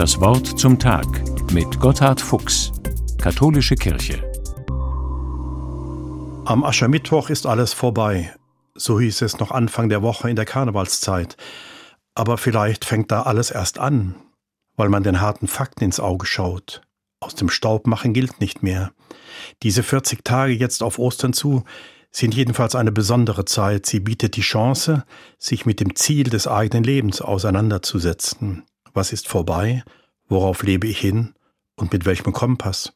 Das Wort zum Tag mit Gotthard Fuchs, Katholische Kirche. Am Aschermittwoch ist alles vorbei. So hieß es noch Anfang der Woche in der Karnevalszeit. Aber vielleicht fängt da alles erst an, weil man den harten Fakten ins Auge schaut. Aus dem Staub machen gilt nicht mehr. Diese 40 Tage jetzt auf Ostern zu sind jedenfalls eine besondere Zeit. Sie bietet die Chance, sich mit dem Ziel des eigenen Lebens auseinanderzusetzen. Was ist vorbei? Worauf lebe ich hin? Und mit welchem Kompass?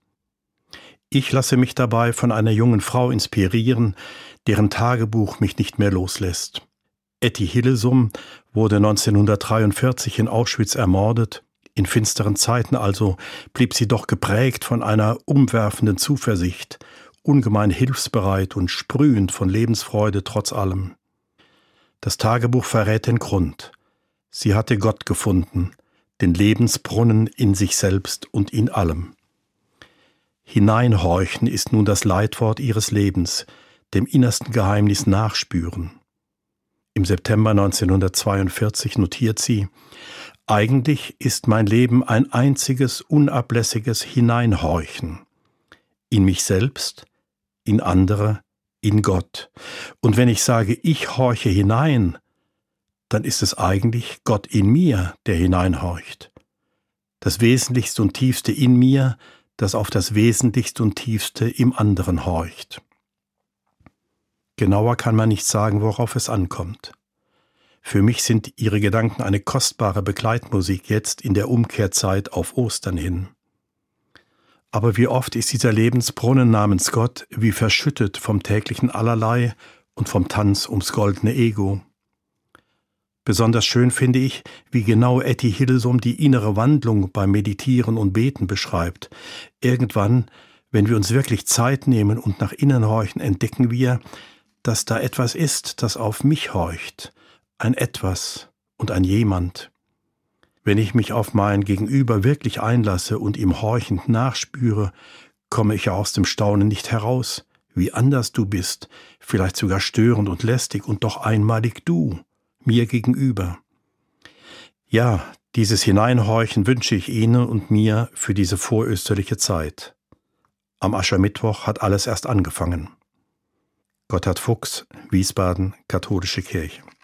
Ich lasse mich dabei von einer jungen Frau inspirieren, deren Tagebuch mich nicht mehr loslässt. Etty Hillesum wurde 1943 in Auschwitz ermordet. In finsteren Zeiten also blieb sie doch geprägt von einer umwerfenden Zuversicht, ungemein hilfsbereit und sprühend von Lebensfreude trotz allem. Das Tagebuch verrät den Grund. Sie hatte Gott gefunden, den Lebensbrunnen in sich selbst und in allem. Hineinhorchen ist nun das Leitwort ihres Lebens, dem innersten Geheimnis nachspüren. Im September 1942 notiert sie, eigentlich ist mein Leben ein einziges unablässiges Hineinhorchen. In mich selbst, in andere, in Gott. Und wenn ich sage, ich horche hinein, dann ist es eigentlich Gott in mir, der hineinhorcht. Das Wesentlichste und Tiefste in mir, das auf das Wesentlichste und Tiefste im anderen horcht. Genauer kann man nicht sagen, worauf es ankommt. Für mich sind ihre Gedanken eine kostbare Begleitmusik jetzt in der Umkehrzeit auf Ostern hin. Aber wie oft ist dieser Lebensbrunnen namens Gott wie verschüttet vom täglichen Allerlei und vom Tanz ums goldene Ego. Besonders schön finde ich, wie genau Etty Hillesum die innere Wandlung beim Meditieren und Beten beschreibt. Irgendwann, wenn wir uns wirklich Zeit nehmen und nach innen horchen, entdecken wir, dass da etwas ist, das auf mich horcht, ein etwas und ein jemand. Wenn ich mich auf mein Gegenüber wirklich einlasse und ihm horchend nachspüre, komme ich aus dem Staunen nicht heraus, wie anders du bist, vielleicht sogar störend und lästig und doch einmalig du, mir gegenüber. Ja, dieses Hineinhorchen wünsche ich Ihnen und mir für diese vorösterliche Zeit. Am Aschermittwoch hat alles erst angefangen. Gotthard Fuchs, Wiesbaden, Katholische Kirche.